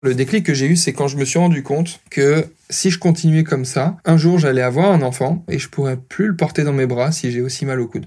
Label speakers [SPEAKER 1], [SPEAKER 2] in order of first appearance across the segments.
[SPEAKER 1] Le déclic que j'ai eu, c'est quand je me suis rendu compte que si je continuais comme ça, un jour j'allais avoir un enfant et je pourrais plus le porter dans mes bras si j'ai aussi mal au coude.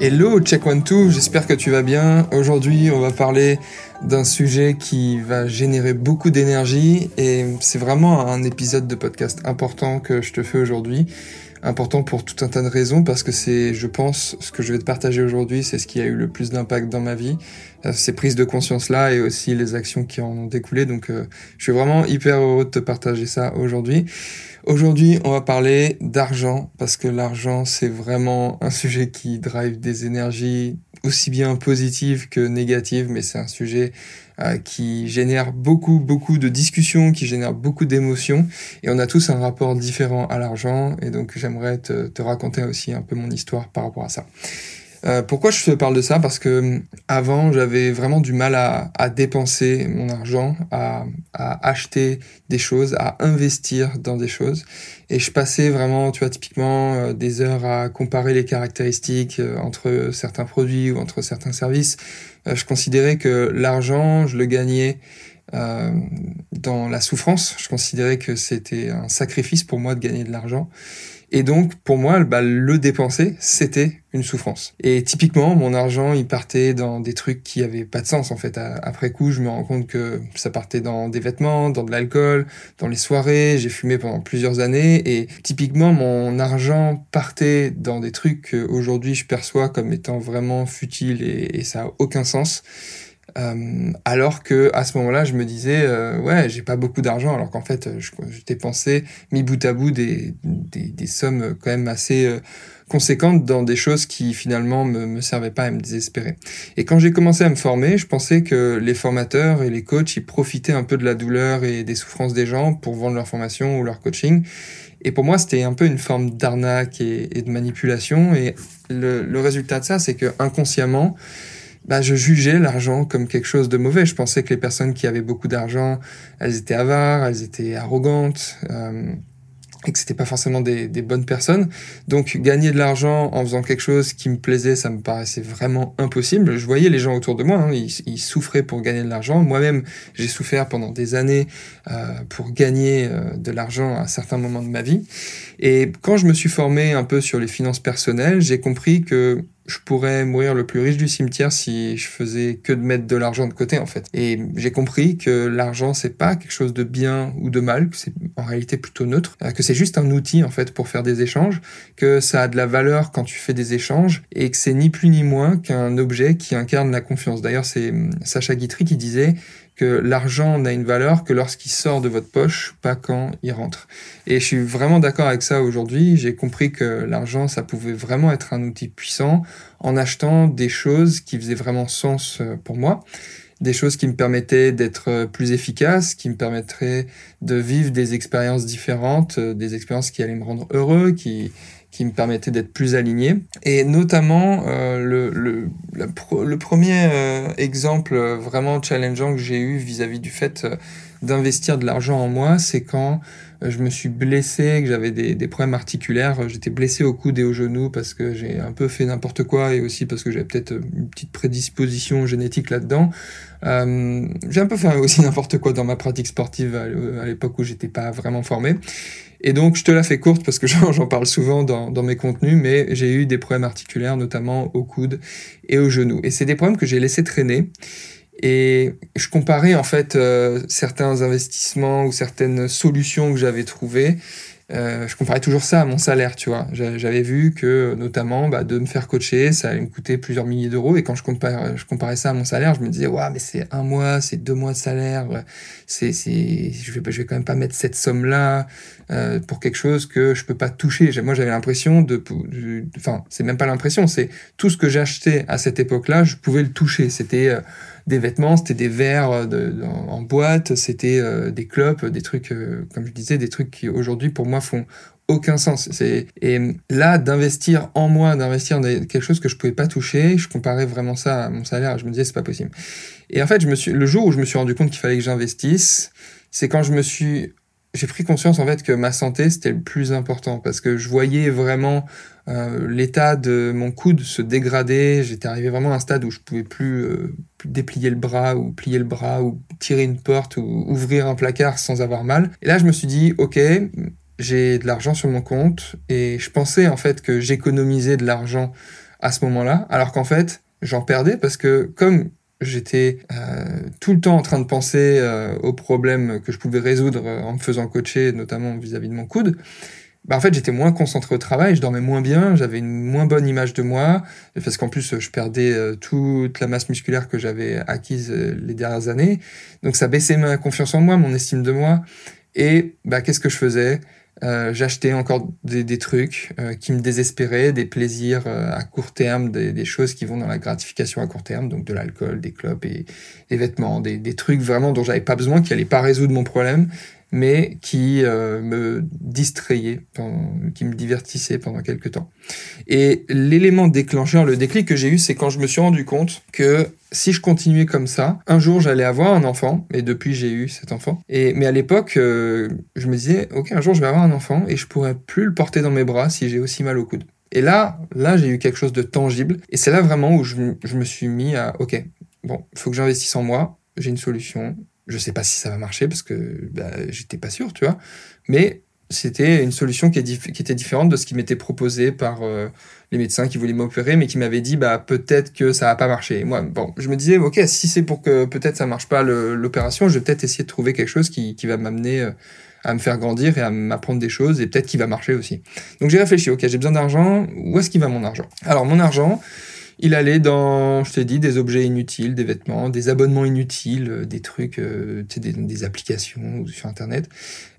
[SPEAKER 1] Hello, check one two, j'espère que tu vas bien. Aujourd'hui, on va parler d'un sujet qui va générer beaucoup d'énergie et c'est vraiment un épisode de podcast important que je te fais aujourd'hui. Important pour tout un tas de raisons parce que c'est, je pense, ce que je vais te partager aujourd'hui, c'est ce qui a eu le plus d'impact dans ma vie. Euh, ces prises de conscience là et aussi les actions qui en ont découlé. Donc, euh, je suis vraiment hyper heureux de te partager ça aujourd'hui. Aujourd'hui, on va parler d'argent parce que l'argent, c'est vraiment un sujet qui drive des énergies aussi bien positives que négatives, mais c'est un sujet qui génère beaucoup, beaucoup de discussions, qui génère beaucoup d'émotions, et on a tous un rapport différent à l'argent, et donc j'aimerais te, te raconter aussi un peu mon histoire par rapport à ça. Euh, pourquoi je te parle de ça? Parce que avant, j'avais vraiment du mal à, dépenser mon argent, à, acheter des choses, à investir dans des choses. Et je passais vraiment, tu vois, typiquement euh, des heures à comparer les caractéristiques euh, entre certains produits ou entre certains services. Je considérais que l'argent, je le gagnais dans la souffrance. Je considérais que c'était un sacrifice pour moi de gagner de l'argent. Et donc, pour moi, bah, le dépenser, c'était une souffrance. Et typiquement, mon argent, il partait dans des trucs qui avaient pas de sens, en fait. Après coup, je me rends compte que ça partait dans des vêtements, dans de l'alcool, dans les soirées. J'ai fumé pendant plusieurs années. Et typiquement, mon argent partait dans des trucs qu'aujourd'hui, je perçois comme étant vraiment futiles et, et ça a aucun sens. Euh, alors que à ce moment-là, je me disais, euh, ouais, j'ai pas beaucoup d'argent, alors qu'en fait, je, je dépensais mis bout à bout des, sommes quand même assez euh, conséquentes dans des choses qui finalement me, me servaient pas à me désespérer. Et quand j'ai commencé à me former, je pensais que les formateurs et les coachs, ils profitaient un peu de la douleur et des souffrances des gens pour vendre leur formation ou leur coaching. Et pour moi, c'était un peu une forme d'arnaque et, et, de manipulation. Et le, le résultat de ça, c'est que inconsciemment, bah, je jugeais l'argent comme quelque chose de mauvais. Je pensais que les personnes qui avaient beaucoup d'argent, elles étaient avares, elles étaient arrogantes, euh, et que c'était pas forcément des, des, bonnes personnes. Donc gagner de l'argent en faisant quelque chose qui me plaisait, ça me paraissait vraiment impossible. Je voyais les gens autour de moi, hein, ils, ils, souffraient pour gagner de l'argent. Moi-même, j'ai souffert pendant des années euh, pour gagner euh, de l'argent à certains moments de ma vie. Et quand je me suis formé un peu sur les finances personnelles, j'ai compris que je pourrais mourir le plus riche du cimetière si je faisais que de mettre de l'argent de côté en fait. Et j'ai compris que l'argent c'est pas quelque chose de bien ou de mal, que c'est en réalité plutôt neutre, euh, que c'est juste un outil en fait pour faire des échanges, que ça a de la valeur quand tu fais des échanges et que c'est ni plus ni moins qu'un objet qui incarne la confiance. D'ailleurs c'est hum, Sacha Guitry qui disait que l'argent n'a une valeur que lorsqu'il sort de votre poche, pas quand il rentre. Et je suis vraiment d'accord avec ça aujourd'hui. J'ai compris que l'argent, ça pouvait vraiment être un outil puissant en achetant des choses qui faisaient vraiment sens euh, pour moi des choses qui me permettaient d'être euh, plus efficace, qui me permettraient de vivre des expériences différentes, euh, des expériences qui allaient me rendre heureux, qui, qui me permettait d'être plus aligné. Et notamment, euh, le, premier euh, exemple vraiment challengeant que j'ai eu vis-à-vis du fait euh, d'investir de l'argent en moi, c'est quand euh, je me suis blessé, que j'avais des, des, problèmes articulaires. J'étais blessé au coude et au genou parce que j'ai un peu fait n'importe quoi et aussi parce que j'avais peut-être une petite prédisposition génétique là-dedans. Euh, j'ai un peu fait aussi n'importe quoi dans ma pratique sportive à, l'époque où j'étais pas vraiment formé. Et donc, je te la fais courte parce que j'en parle souvent dans, dans, mes contenus, mais j'ai eu des problèmes articulaires, notamment au coude et au genou. Et c'est des problèmes que j'ai laissé traîner. Et je comparais en fait euh, certains investissements ou certaines solutions que j'avais trouvées euh, je comparais toujours ça à mon salaire, tu vois. J'avais vu que, notamment, bah, de me faire coacher, ça allait me coûter plusieurs milliers d'euros. Et quand je comparais, je comparais ça à mon salaire, je me disais, ouais, mais c'est un mois, c'est deux mois de salaire. C'est, c'est, je vais, je vais quand même pas mettre cette somme-là euh, pour quelque chose que je peux pas toucher. Moi, j'avais l'impression de, enfin, c'est même pas l'impression, c'est tout ce que j'achetais à cette époque-là, je pouvais le toucher. C'était des vêtements, c'était des verres de, en, boîte, c'était des clopes, des trucs, comme je disais, des trucs qui aujourd'hui pour moi font aucun sens. C'est et là d'investir en moi, d'investir dans quelque chose que je pouvais pas toucher, je comparais vraiment ça à mon salaire. Je me disais c'est pas possible. Et en fait, je me suis le jour où je me suis rendu compte qu'il fallait que j'investisse, c'est quand je me suis j'ai pris conscience en fait que ma santé c'était le plus important parce que je voyais vraiment euh, l'état de mon coude se dégrader. J'étais arrivé vraiment à un stade où je pouvais plus, euh, plus, déplier le bras ou plier le bras ou tirer une porte ou ouvrir un placard sans avoir mal. Et là je me suis dit ok j'ai de l'argent sur mon compte et je pensais en fait que j'économisais de l'argent à ce moment-là, alors qu'en fait j'en perdais parce que comme j'étais euh, tout le temps en train de penser euh, aux problèmes que je pouvais résoudre euh, en me faisant coacher, notamment vis-à-vis de mon coude, bah en fait j'étais moins concentré au travail, je dormais moins bien, j'avais une moins bonne image de moi, parce qu'en plus je perdais toute la masse musculaire que j'avais acquise les dernières années, donc ça baissait ma confiance en moi, mon estime de moi, et bah qu'est-ce que je faisais? Euh, j'achetais encore des, trucs euh, qui me désespéraient, des plaisirs euh, à court terme, des, choses qui vont dans la gratification à court terme, donc de l'alcool, des clopes et des vêtements, des, des trucs vraiment dont j'avais pas besoin, qui allaient pas résoudre mon problème, mais qui euh, me distrayait, qui me divertissait pendant quelques temps. Et l'élément déclencheur, le déclic que j'ai eu, c'est quand je me suis rendu compte que si je continuais comme ça, un jour j'allais avoir un enfant, et depuis j'ai eu cet enfant. Et mais à l'époque, euh, je me disais, ok, un jour je vais avoir un enfant et je pourrais plus le porter dans mes bras si j'ai aussi mal au coude. Et là, là j'ai eu quelque chose de tangible, et c'est là vraiment où je, je me suis mis à, ok, bon, il faut que j'investisse en moi, j'ai une solution, je sais pas si ça va marcher parce que bah, j'étais pas sûr, tu vois. Mais c'était une solution qui, était différente de ce qui m'était proposé par euh, les médecins qui voulaient m'opérer, mais qui m'avaient dit bah peut-être que ça va pas marcher. moi, bon, je me disais ok, si c'est pour que peut-être ça marche pas l'opération, je vais peut-être essayer de trouver quelque chose qui, va m'amener euh, à me faire grandir et à m'apprendre des choses et peut-être qui va marcher aussi. Donc j'ai réfléchi, ok, j'ai besoin d'argent, où est-ce qu'il va mon argent? Alors mon argent, il allait dans, je t'ai dit, des objets inutiles, des vêtements, des abonnements inutiles, euh, des trucs, euh, des, des, applications sur Internet,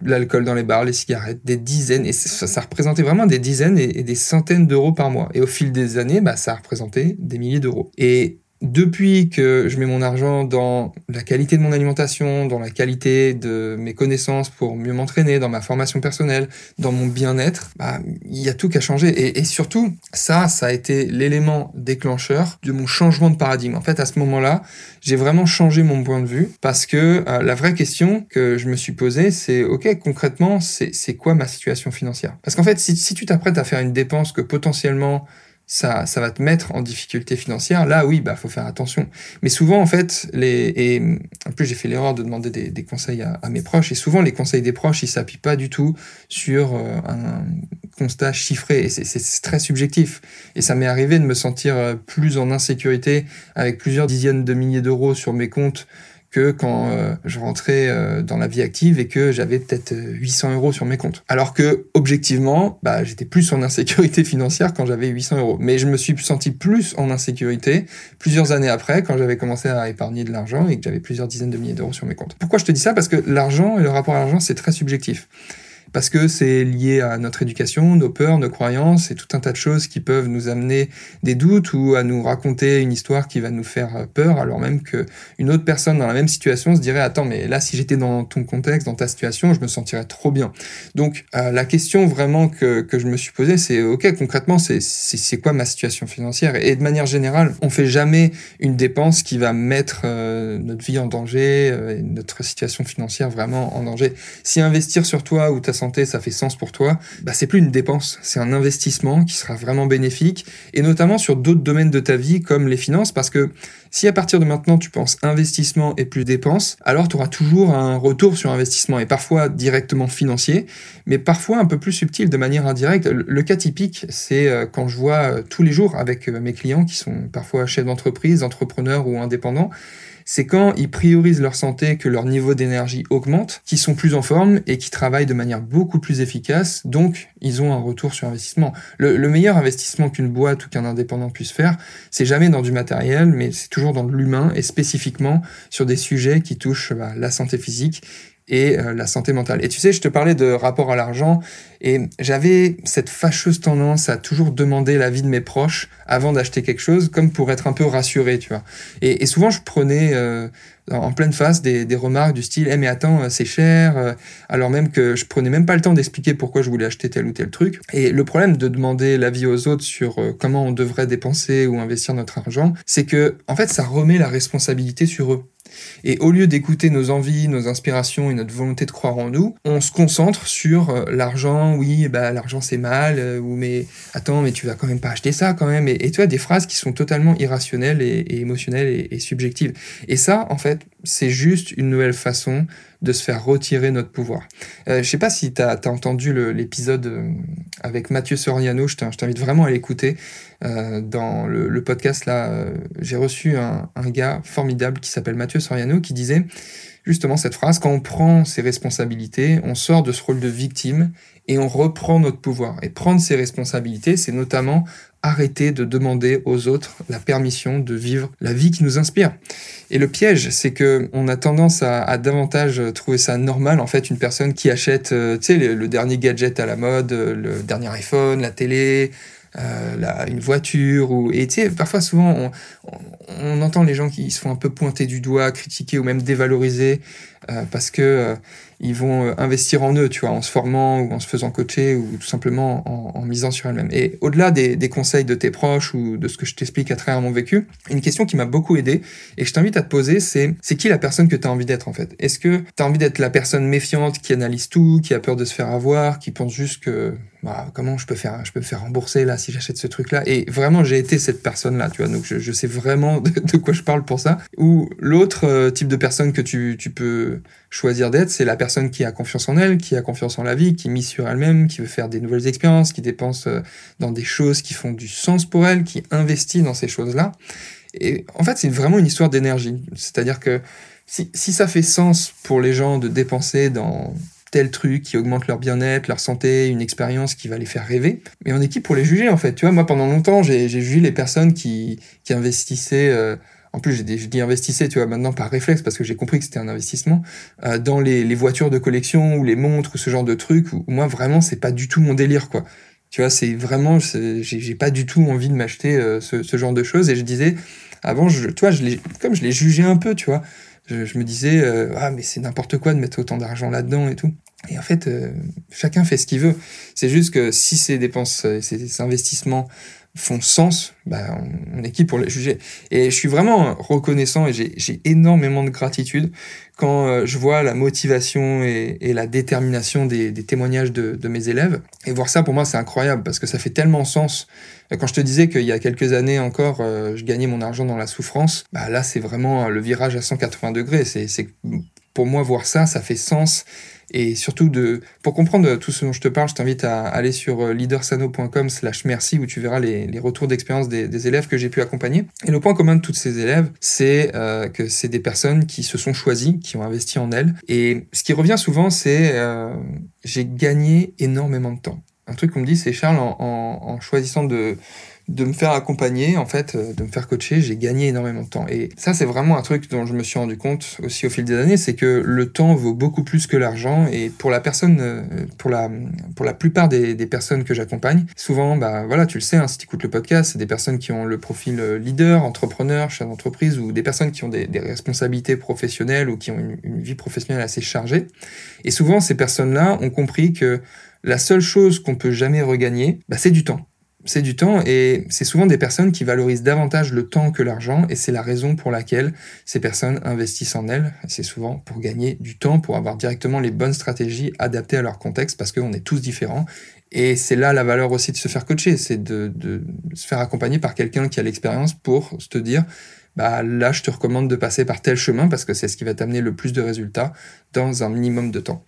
[SPEAKER 1] l'alcool dans les bars, les cigarettes, des dizaines, et ça, représentait vraiment des dizaines et, et des centaines d'euros par mois. Et au fil des années, bah, ça représentait des milliers d'euros. Et depuis que je mets mon argent dans la qualité de mon alimentation, dans la qualité de mes connaissances pour mieux m'entraîner, dans ma formation personnelle, dans mon bien-être, bah, il y a tout qui a changé. Et, surtout, ça, ça a été l'élément déclencheur de mon changement de paradigme. En fait, à ce moment-là, j'ai vraiment changé mon point de vue parce que euh, la vraie question que je me suis posée, c'est, OK, concrètement, c'est quoi ma situation financière? Parce qu'en fait, si tu t'apprêtes à faire une dépense que potentiellement ça, ça va te mettre en difficulté financière, là oui, bah faut faire attention. Mais souvent en fait, les et en plus j'ai fait l'erreur de demander des, des conseils à, à, mes proches et souvent les conseils des proches ils s'appuient pas du tout sur euh, un constat chiffré et c'est très subjectif. Et ça m'est arrivé de me sentir euh, plus en insécurité avec plusieurs dizaines de milliers d'euros sur mes comptes que quand euh, je rentrais euh, dans la vie active et que j'avais peut-être 800 euh, euros sur mes comptes. Alors que objectivement, bah, j'étais plus en insécurité financière quand j'avais 800 euros. Mais je me suis senti plus en insécurité plusieurs années après quand j'avais commencé à épargner de l'argent et que j'avais plusieurs dizaines de milliers d'euros sur mes comptes. Pourquoi je te dis ça? Parce que l'argent et le rapport à l'argent, c'est très subjectif parce que c'est lié à notre éducation, nos peurs, nos croyances et tout un tas de choses qui peuvent nous amener des doutes ou à nous raconter une histoire qui va nous faire peur, alors même que une autre personne dans la même situation se dirait attends mais là si j'étais dans ton contexte, dans ta situation, je me sentirais trop bien. Donc euh, la question vraiment que, que je me suis posée c'est ok concrètement c'est quoi ma situation financière? Et de manière générale on fait jamais une dépense qui va mettre euh, notre vie en danger, euh, et notre situation financière vraiment en danger. Si investir sur toi ou ta ça fait sens pour toi, bah c'est plus une dépense, c'est un investissement qui sera vraiment bénéfique, et notamment sur d'autres domaines de ta vie comme les finances, parce que si à partir de maintenant tu penses investissement et plus dépenses, alors tu auras toujours un retour sur investissement, et parfois directement financier, mais parfois un peu plus subtil, de manière indirecte. Le cas typique, c'est euh, quand je vois euh, tous les jours avec euh, mes clients qui sont parfois chefs d'entreprise, entrepreneurs ou indépendants, c'est quand ils priorisent leur santé que leur niveau d'énergie augmente, qu'ils sont plus en forme et qui travaillent de manière beaucoup plus efficace, donc ils ont un retour sur investissement. Le, meilleur investissement qu'une boîte ou qu'un indépendant puisse faire, c'est jamais dans du matériel, mais c'est toujours dans l'humain et spécifiquement sur des sujets qui touchent bah, la santé physique et euh, la santé mentale. Et tu sais, je te parlais de rapport à l'argent et j'avais cette fâcheuse tendance à toujours demander l'avis de mes proches avant d'acheter quelque chose, comme pour être un peu rassuré, tu vois. Et, souvent, je prenais euh, en pleine face des, remarques du style, eh mais attends, euh, c'est cher, alors même que je prenais même pas le temps d'expliquer pourquoi je voulais acheter tel ou tel truc. Et le problème de demander l'avis aux autres sur comment on devrait dépenser ou investir notre argent, c'est que en fait, ça remet la responsabilité sur eux. Et au lieu d'écouter nos envies, nos inspirations et notre volonté de croire en nous, on se concentre sur euh, l'argent, oui, bah l'argent c'est mal, euh, ou mais attends, mais tu vas quand même pas acheter ça quand même. Et, tu vois, des phrases qui sont totalement irrationnelles et, émotionnelles et, subjectives. Et ça, en fait, c'est juste une nouvelle façon de se faire retirer notre pouvoir. Euh, je sais pas si tu as, entendu l'épisode euh, avec Mathieu Soriano, je t'invite vraiment à l'écouter. Euh, dans le, podcast, là, euh, j'ai reçu un, un, gars formidable qui s'appelle Mathieu Soriano qui disait justement cette phrase, quand on prend ses responsabilités, on sort de ce rôle de victime et on reprend notre pouvoir. Et prendre ses responsabilités, c'est notamment arrêter de demander aux autres la permission de vivre la vie qui nous inspire. Et le piège, c'est que on a tendance à, davantage trouver ça normal, en fait, une personne qui achète, euh, le, dernier gadget à la mode, le dernier iPhone, la télé, euh, une voiture ou et parfois souvent on, on, entend les gens qui se font un peu pointer du doigt critiquer ou même dévaloriser euh, parce que euh, ils vont euh, investir en eux, tu vois, en se formant ou en se faisant coacher ou tout simplement en, misant sur elles-mêmes. Et au-delà des, conseils de tes proches ou de ce que je t'explique à travers mon vécu, une question qui m'a beaucoup aidé et que je t'invite à te poser, c'est c'est qui la personne que tu as envie d'être en fait? Est-ce que tu as envie d'être la personne méfiante qui analyse tout, qui a peur de se faire avoir, qui pense juste que bah, comment je peux faire je peux me faire rembourser là si j'achète ce truc là et vraiment j'ai été cette personne là tu vois donc je, sais vraiment de, quoi je parle pour ça. Ou l'autre type de personne que tu peux choisir d'être c'est la personne qui a confiance en elle, qui a confiance en la vie, qui mise sur elle-même, qui veut faire des nouvelles expériences, qui dépense euh, dans des choses qui font du sens pour elle, qui investit dans ces choses-là. Et en fait, c'est vraiment une histoire d'énergie. C'est-à-dire que si, ça fait sens pour les gens de dépenser dans tel truc qui augmente leur bien-être, leur santé, une expérience qui va les faire rêver. Mais on est qui pour les juger en fait? Tu vois, moi pendant longtemps, j'ai jugé les personnes qui, qui investissaient euh, en plus, j'ai dit investissez, tu vois, maintenant par réflexe, parce que j'ai compris que c'était un investissement, euh, dans les, voitures de collection ou les montres ou ce genre de trucs, moi, vraiment, c'est pas du tout mon délire, quoi. Tu vois, c'est vraiment, j'ai pas du tout envie de m'acheter euh, ce, genre de choses. Et je disais, avant, je, je comme je l'ai jugé un peu, tu vois, je, je me disais, euh, ah, mais c'est n'importe quoi de mettre autant d'argent là-dedans et tout. Et en fait, chacun fait ce qu'il veut. C'est juste que si ces dépenses, ces investissements font sens, bah, on, est qui pour les juger? Et je suis vraiment reconnaissant et j'ai énormément de gratitude quand euh, je vois la motivation et, la détermination des, témoignages de, mes élèves. Et voir ça, pour moi, c'est incroyable parce que ça fait tellement sens. Quand je te disais qu'il y a quelques années encore, euh, je gagnais mon argent dans la souffrance, bah là, c'est vraiment le virage à 180 degrés. C'est pour moi, voir ça, ça fait sens et surtout, de, pour comprendre tout ce dont je te parle, je t'invite à aller sur euh, leadersano.com slash merci où tu verras les, retours d'expérience des, élèves que j'ai pu accompagner. Et le point commun de tous ces élèves, c'est euh, que c'est des personnes qui se sont choisies, qui ont investi en elles. Et ce qui revient souvent, c'est euh, j'ai gagné énormément de temps. Un truc qu'on me dit, c'est Charles, en choisissant de de me faire accompagner, en fait, euh, de me faire coacher, j'ai gagné énormément de temps. Et ça, c'est vraiment un truc dont je me suis rendu compte aussi au fil des années, c'est que le temps vaut beaucoup plus que l'argent. Et pour la personne, euh, pour la, pour la plupart des, des personnes que j'accompagne, souvent, bah voilà, tu le sais, hein, si tu écoutes le podcast, c'est des personnes qui ont le profil euh, leader, entrepreneur, chef d'entreprise, ou des personnes qui ont des, des responsabilités professionnelles ou qui ont une, une vie professionnelle assez chargée. Et souvent, ces personnes-là ont compris que la seule chose qu'on peut jamais regagner, bah, c'est du temps c'est du temps et c'est souvent des personnes qui valorisent davantage le temps que l'argent et c'est la raison pour laquelle ces personnes investissent en elles. C'est souvent pour gagner du temps, pour avoir directement les bonnes stratégies adaptées à leur contexte parce qu'on est tous différents et c'est là la valeur aussi de se faire coacher, c'est de, se faire accompagner par quelqu'un qui a l'expérience pour te dire bah là je te recommande de passer par tel chemin parce que c'est ce qui va t'amener le plus de résultats dans un minimum de temps.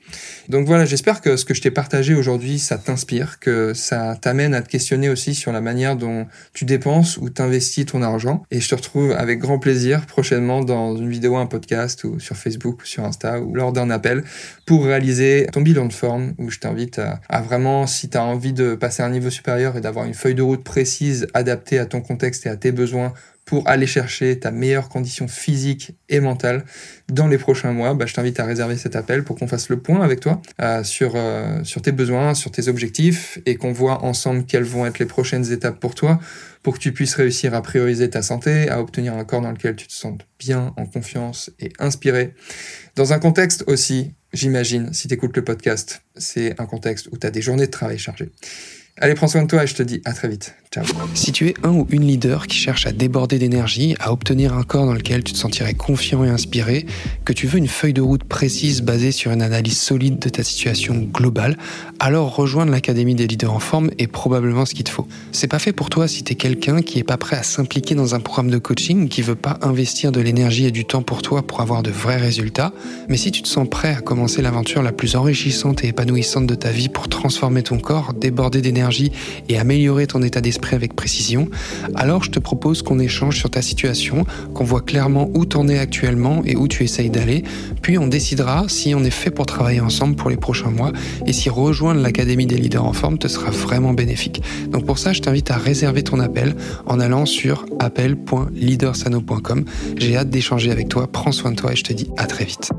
[SPEAKER 1] Donc voilà, j'espère que ce que je t'ai partagé aujourd'hui, ça t'inspire, que ça t'amène à te questionner aussi sur la manière dont tu dépenses ou t'investis ton argent. Et je te retrouve avec grand plaisir prochainement dans une vidéo, un podcast ou sur Facebook ou sur Insta ou lors d'un appel pour réaliser ton bilan de forme où je t'invite à, à, vraiment, si tu as envie de passer à un niveau supérieur et d'avoir une feuille de route précise adaptée à ton contexte et à tes besoins pour aller chercher ta meilleure condition physique et mentale dans les prochains mois, bah, je t'invite à réserver cet appel pour qu'on fasse le point avec toi euh, sur, euh, sur tes besoins, sur tes objectifs et qu'on voit ensemble quelles vont être les prochaines étapes pour toi pour que tu puisses réussir à prioriser ta santé, à obtenir un corps dans lequel tu te sens bien, en confiance et inspiré. Dans un contexte aussi, j'imagine, si tu écoutes le podcast, c'est un contexte où tu as des journées de travail chargées. Allez, prends soin de toi et je te dis à très vite. Ciao.
[SPEAKER 2] Si tu es un ou une leader qui cherche à déborder d'énergie, à obtenir un corps dans lequel tu te sentirais confiant et inspiré, que tu veux une feuille de route précise basée sur une analyse solide de ta situation globale, alors rejoindre l'Académie des leaders en forme est probablement ce qu'il te faut. C'est pas fait pour toi si tu es quelqu'un qui est pas prêt à s'impliquer dans un programme de coaching, qui veut pas investir de l'énergie et du temps pour toi pour avoir de vrais résultats, mais si tu te sens prêt à commencer l'aventure la plus enrichissante et épanouissante de ta vie pour transformer ton corps, déborder d'énergie et améliorer ton état d'esprit avec précision, alors je te propose qu'on échange sur ta situation, qu'on voit clairement où t'en es actuellement et où tu essayes d'aller, puis on décidera si on est fait pour travailler ensemble pour les prochains mois et si rejoindre l'Académie des leaders en forme te sera vraiment bénéfique. Donc pour ça, je t'invite à réserver ton appel en allant sur appel.leadersano.com. J'ai hâte d'échanger avec toi, prends soin de toi et je te dis à très vite.